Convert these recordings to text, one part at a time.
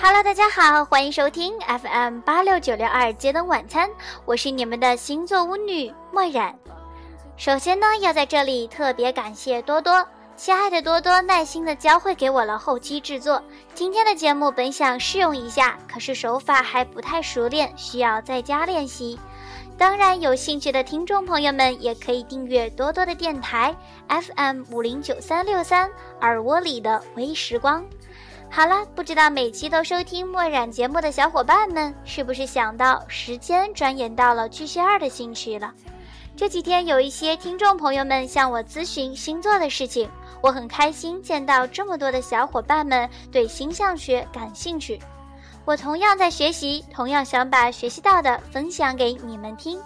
Hello，大家好，欢迎收听 FM 八六九六二街灯晚餐，我是你们的星座巫女墨染。首先呢，要在这里特别感谢多多，亲爱的多多耐心的教会给我了后期制作。今天的节目本想试用一下，可是手法还不太熟练，需要再加练习。当然，有兴趣的听众朋友们也可以订阅多多的电台 FM 五零九三六三耳窝里的微时光。好了，不知道每期都收听墨染节目的小伙伴们，是不是想到时间转眼到了巨蟹二的星区了？这几天有一些听众朋友们向我咨询星座的事情，我很开心见到这么多的小伙伴们对星象学感兴趣。我同样在学习，同样想把学习到的分享给你们听。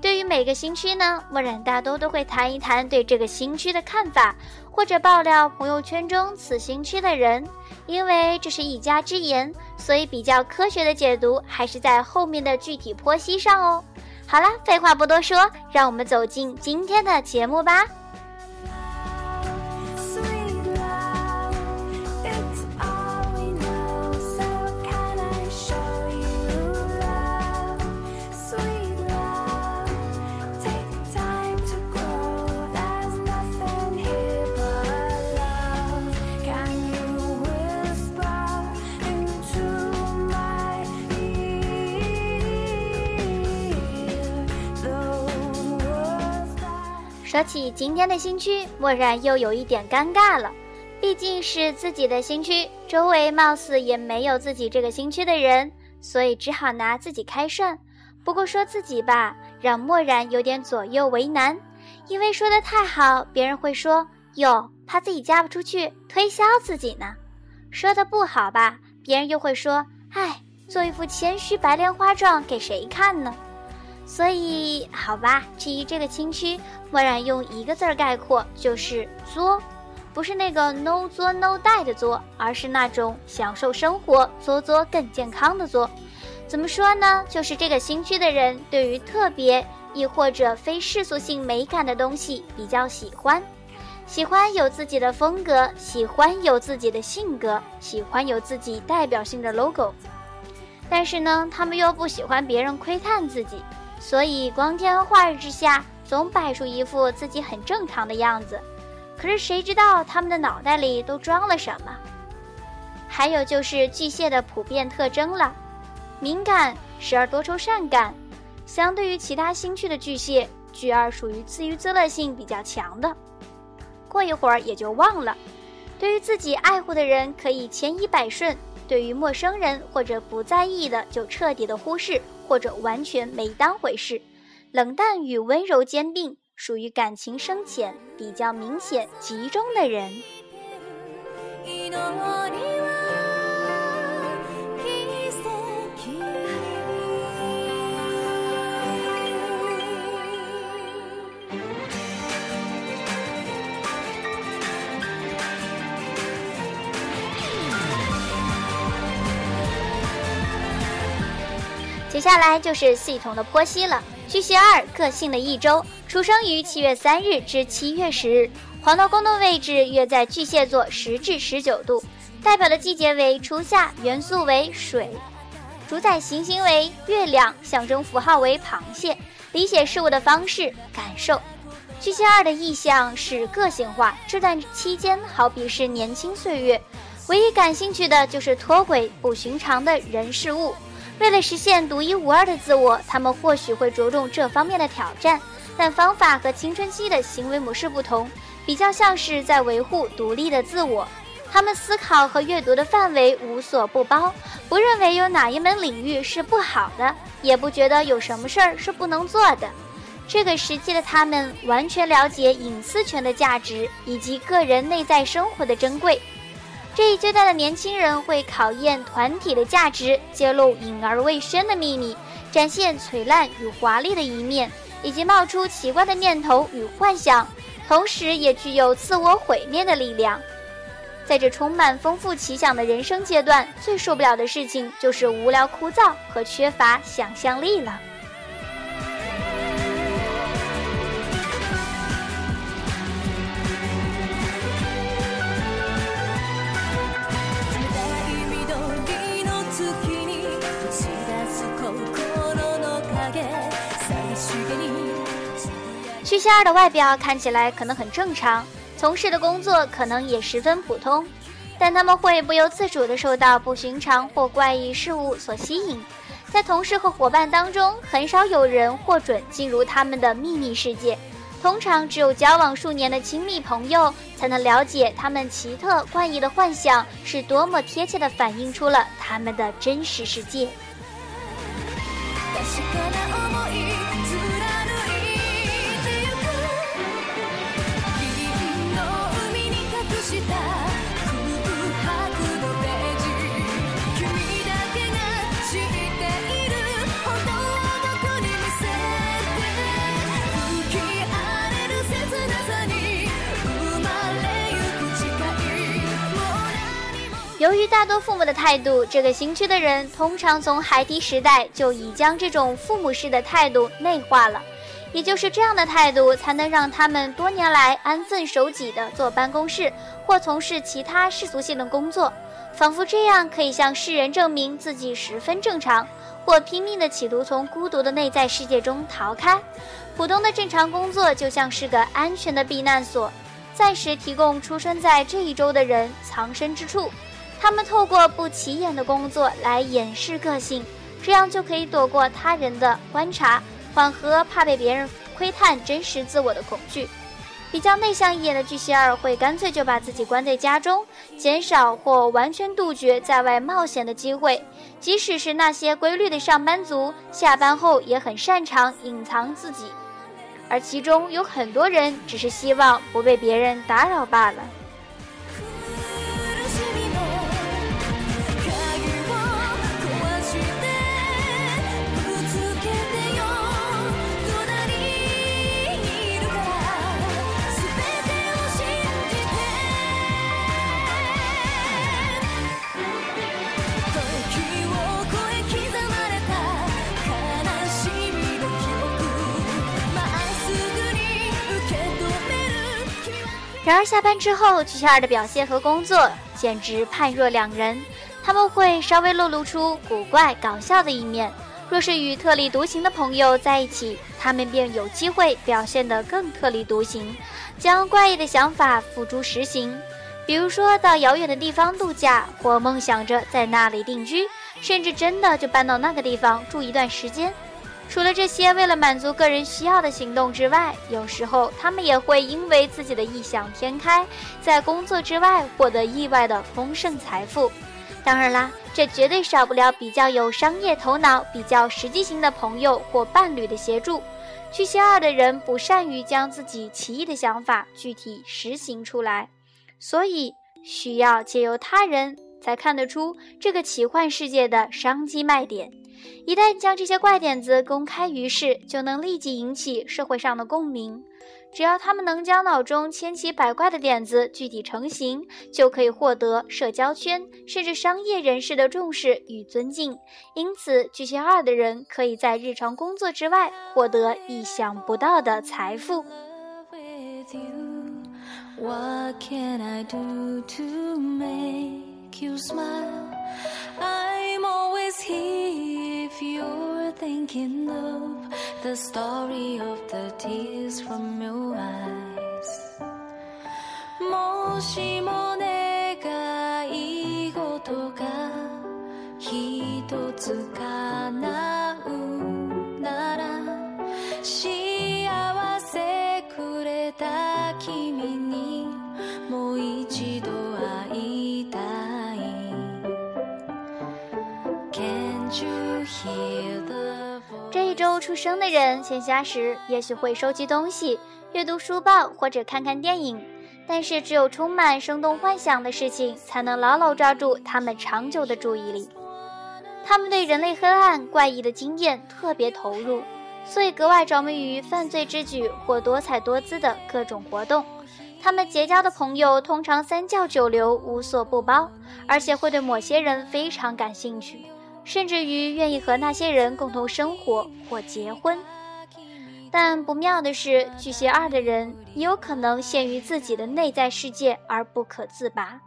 对于每个新区呢，墨染大多都会谈一谈对这个新区的看法，或者爆料朋友圈中此新区的人。因为这是一家之言，所以比较科学的解读还是在后面的具体剖析上哦。好啦，废话不多说，让我们走进今天的节目吧。说起今天的新区，默然又有一点尴尬了。毕竟是自己的新区，周围貌似也没有自己这个新区的人，所以只好拿自己开涮。不过说自己吧，让默然有点左右为难。因为说的太好，别人会说哟，怕自己嫁不出去，推销自己呢；说的不好吧，别人又会说，哎，做一副谦虚白莲花状给谁看呢？所以，好吧，至于这个新区，默然用一个字儿概括，就是作，不是那个 no 作 no die 的作，而是那种享受生活、作作更健康的作。怎么说呢？就是这个新区的人对于特别亦或者非世俗性美感的东西比较喜欢，喜欢有自己的风格，喜欢有自己的性格，喜欢有自己代表性的 logo。但是呢，他们又不喜欢别人窥探自己。所以光天化日之下，总摆出一副自己很正常的样子。可是谁知道他们的脑袋里都装了什么？还有就是巨蟹的普遍特征了：敏感，时而多愁善感。相对于其他星区的巨蟹，巨二属于自娱自乐性比较强的，过一会儿也就忘了。对于自己爱护的人，可以千依百顺。对于陌生人或者不在意的，就彻底的忽视，或者完全没当回事。冷淡与温柔兼并，属于感情深浅、比较明显、集中的人。接下来就是系统的剖析了。巨蟹二个性的一周，出生于七月三日至七月十日，黄道宫的位置约在巨蟹座十至十九度，代表的季节为初夏，元素为水，主宰行星为月亮，象征符号为螃蟹，理解事物的方式感受。巨蟹二的意象是个性化，这段期间好比是年轻岁月，唯一感兴趣的就是脱轨不寻常的人事物。为了实现独一无二的自我，他们或许会着重这方面的挑战，但方法和青春期的行为模式不同，比较像是在维护独立的自我。他们思考和阅读的范围无所不包，不认为有哪一门领域是不好的，也不觉得有什么事儿是不能做的。这个时期的他们完全了解隐私权的价值以及个人内在生活的珍贵。这一阶段的年轻人会考验团体的价值，揭露隐而未宣的秘密，展现璀璨与华丽的一面，以及冒出奇怪的念头与幻想，同时也具有自我毁灭的力量。在这充满丰富奇想的人生阶段，最受不了的事情就是无聊枯燥和缺乏想象力了。巨蟹二的外表看起来可能很正常，从事的工作可能也十分普通，但他们会不由自主地受到不寻常或怪异事物所吸引。在同事和伙伴当中，很少有人获准进入他们的秘密世界。通常只有交往数年的亲密朋友才能了解他们奇特怪异的幻想是多么贴切地反映出了他们的真实世界。由于大多父母的态度，这个新区的人通常从孩提时代就已将这种父母式的态度内化了。也就是这样的态度，才能让他们多年来安分守己地坐办公室或从事其他世俗性的工作，仿佛这样可以向世人证明自己十分正常，或拼命地企图从孤独的内在世界中逃开。普通的正常工作就像是个安全的避难所，暂时提供出生在这一周的人藏身之处。他们透过不起眼的工作来掩饰个性，这样就可以躲过他人的观察，缓和怕被别人窥探真实自我的恐惧。比较内向一点的巨蟹二会干脆就把自己关在家中，减少或完全杜绝在外冒险的机会。即使是那些规律的上班族，下班后也很擅长隐藏自己，而其中有很多人只是希望不被别人打扰罢了。然而下班之后，巨蟹二的表现和工作简直判若两人。他们会稍微露露出古怪搞笑的一面。若是与特立独行的朋友在一起，他们便有机会表现得更特立独行，将怪异的想法付诸实行。比如说到遥远的地方度假，或梦想着在那里定居，甚至真的就搬到那个地方住一段时间。除了这些为了满足个人需要的行动之外，有时候他们也会因为自己的异想天开，在工作之外获得意外的丰盛财富。当然啦，这绝对少不了比较有商业头脑、比较实际型的朋友或伴侣的协助。巨蟹二的人不善于将自己奇异的想法具体实行出来，所以需要借由他人才看得出这个奇幻世界的商机卖点。一旦将这些怪点子公开于世，就能立即引起社会上的共鸣。只要他们能将脑中千奇百怪的点子具体成型，就可以获得社交圈甚至商业人士的重视与尊敬。因此，巨蟹二的人可以在日常工作之外获得意想不到的财富。I'm always here if you're thinking of the story of the tears from your eyes. もしも願い事が一つ叶う 出生的人，闲暇时也许会收集东西、阅读书报或者看看电影，但是只有充满生动幻想的事情，才能牢牢抓住他们长久的注意力。他们对人类黑暗、怪异的经验特别投入，所以格外着迷于犯罪之举或多彩多姿的各种活动。他们结交的朋友通常三教九流、无所不包，而且会对某些人非常感兴趣。甚至于愿意和那些人共同生活或结婚，但不妙的是，巨蟹二的人也有可能陷于自己的内在世界而不可自拔。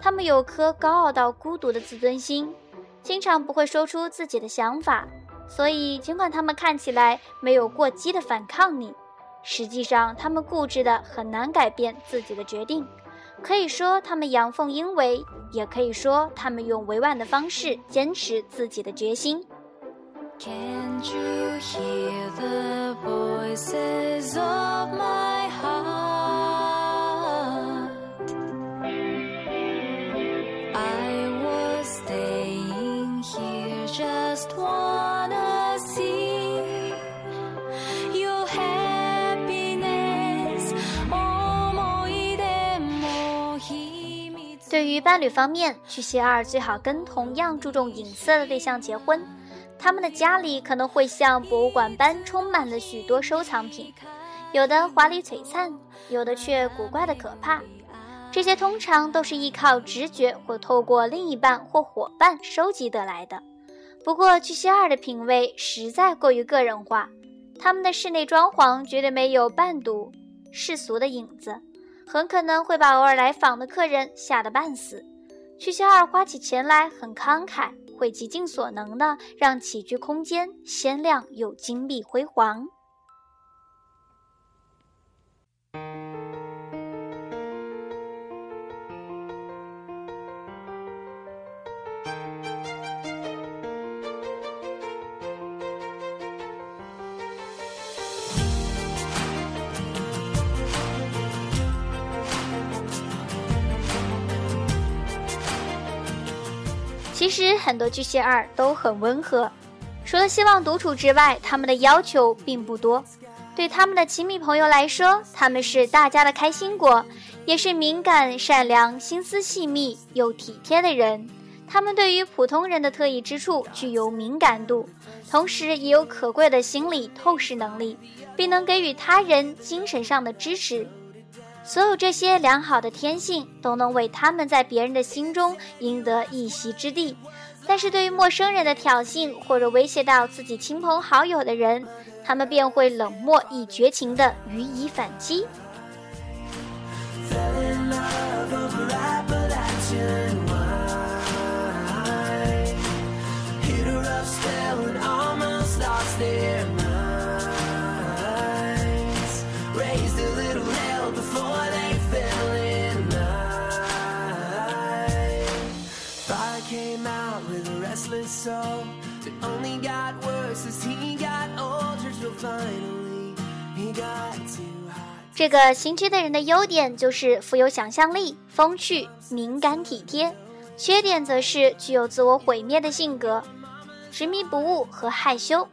他们有颗高傲到孤独的自尊心，经常不会说出自己的想法。所以，尽管他们看起来没有过激的反抗你，实际上，他们固执的很难改变自己的决定。可以说他们阳奉阴违，也可以说他们用委婉的方式坚持自己的决心。对于伴侣方面，巨蟹二最好跟同样注重隐私的对象结婚。他们的家里可能会像博物馆般充满了许多收藏品，有的华丽璀璨，有的却古怪的可怕。这些通常都是依靠直觉或透过另一半或伙伴收集得来的。不过，巨蟹二的品味实在过于个人化，他们的室内装潢绝对没有半堵世俗的影子。很可能会把偶尔来访的客人吓得半死。曲小二花起钱来很慷慨，会极尽所能的让起居空间鲜亮又金碧辉煌。其实很多巨蟹二都很温和，除了希望独处之外，他们的要求并不多。对他们的亲密朋友来说，他们是大家的开心果，也是敏感、善良、心思细密又体贴的人。他们对于普通人的特异之处具有敏感度，同时也有可贵的心理透视能力，并能给予他人精神上的支持。所有这些良好的天性都能为他们在别人的心中赢得一席之地，但是对于陌生人的挑衅或者威胁到自己亲朋好友的人，他们便会冷漠以绝情的予以反击。这个新区的人的优点就是富有想象力、风趣、敏感体贴；缺点则是具有自我毁灭的性格、执迷不悟和害羞。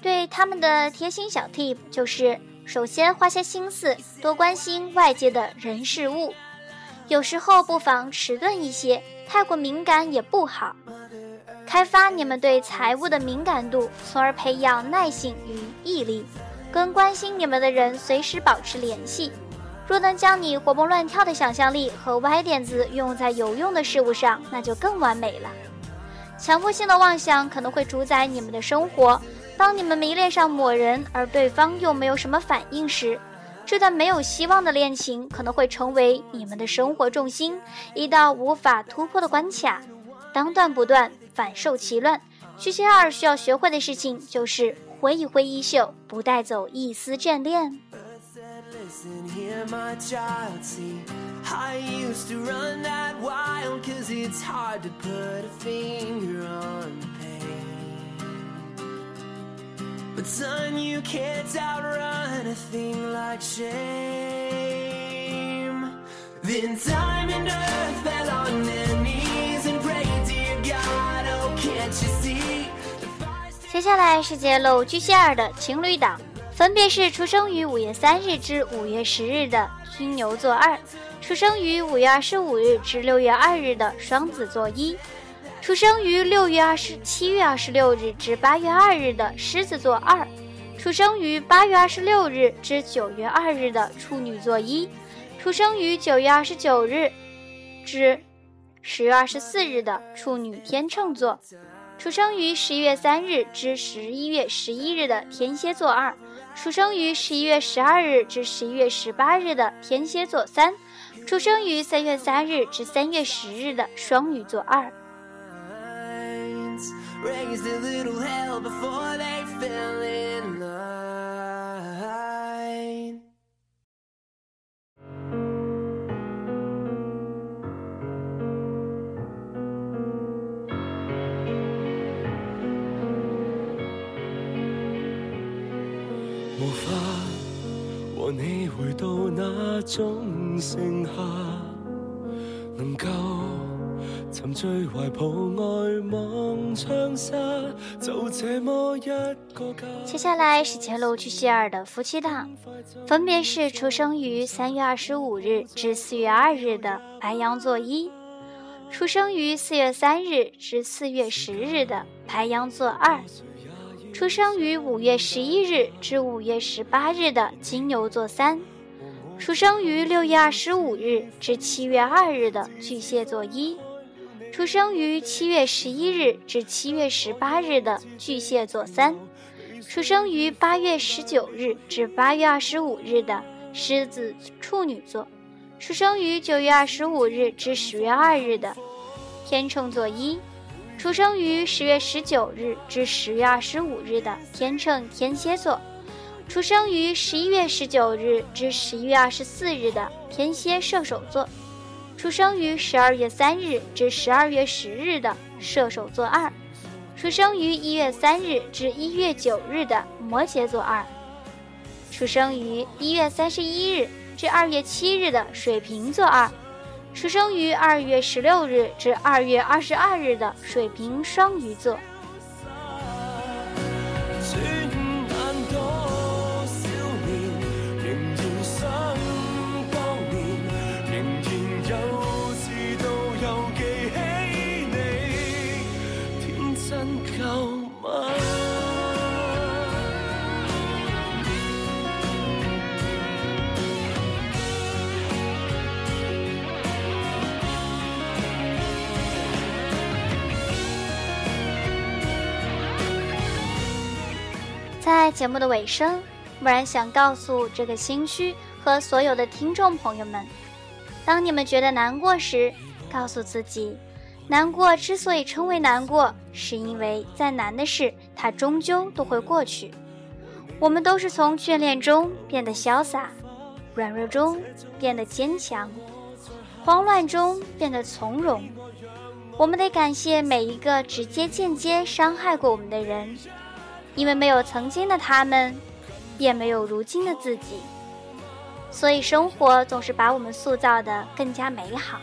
对他们的贴心小 tip 就是：首先花些心思，多关心外界的人事物；有时候不妨迟钝一些，太过敏感也不好。开发你们对财务的敏感度，从而培养耐性与毅力。跟关心你们的人随时保持联系。若能将你活蹦乱跳的想象力和歪点子用在有用的事物上，那就更完美了。强迫性的妄想可能会主宰你们的生活。当你们迷恋上某人，而对方又没有什么反应时，这段没有希望的恋情可能会成为你们的生活重心，一道无法突破的关卡。当断不断，反受其乱。巨蟹二需要学会的事情就是。挥一挥衣袖，不带走一丝眷恋。接下来是揭露巨蟹二的情侣档，分别是出生于五月三日至五月十日的金牛座二，出生于五月二十五日至六月二日的双子座一，出生于六月二十七月二十六日至八月二日的狮子座二，出生于八月二十六日至九月二日的处女座一，出生于九月二十九日至十月二十四日的处女天秤座。出生于十一月三日至十一月十一日的天蝎座二，出生于十一月十二日至十一月十八日的天蝎座三，出生于三月三日至三月十日的双鱼座二。raised a little hell before they fell in line 法和你回到那种盛夏，能够沉醉怀抱外望窗纱，就这么一个家。接下来是前路去希尔的夫妻档，分别是出生于三月二十五日至四月二日的白羊座一。出生于四月三日至四月十日的白羊座二，出生于五月十一日至五月十八日的金牛座三，出生于六月二十五日至七月二日的巨蟹座一，出生于七月十一日至七月十八日的巨蟹座三，出生于八月十九日至八月二十五日的狮子处女座。出生于九月二十五日至十月二日的天秤座一，出生于十月十九日至十月二十五日的天秤天蝎座，出生于十一月十九日至十一月二十四日的天蝎射手座，出生于十二月三日至十二月十日的射手座二，出生于一月三日至一月九日的摩羯座二，出生于一月三十一日。至二月七日的水瓶座二，出生于二月十六日至二月二十二日的水瓶双鱼座。节目的尾声，木然想告诉这个新区和所有的听众朋友们：当你们觉得难过时，告诉自己，难过之所以称为难过，是因为再难的事，它终究都会过去。我们都是从眷恋中变得潇洒，软弱中变得坚强，慌乱中变得从容。我们得感谢每一个直接、间接伤害过我们的人。因为没有曾经的他们，便没有如今的自己，所以生活总是把我们塑造的更加美好。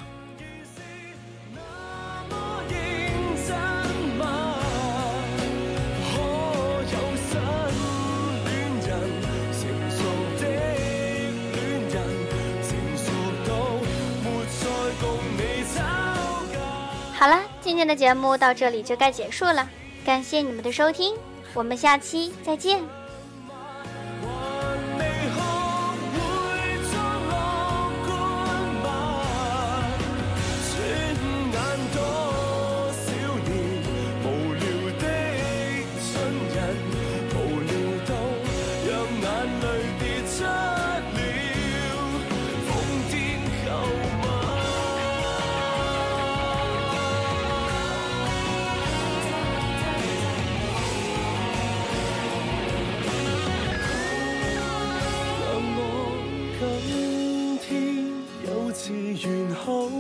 好了，今天的节目到这里就该结束了，感谢你们的收听。我们下期再见。cold.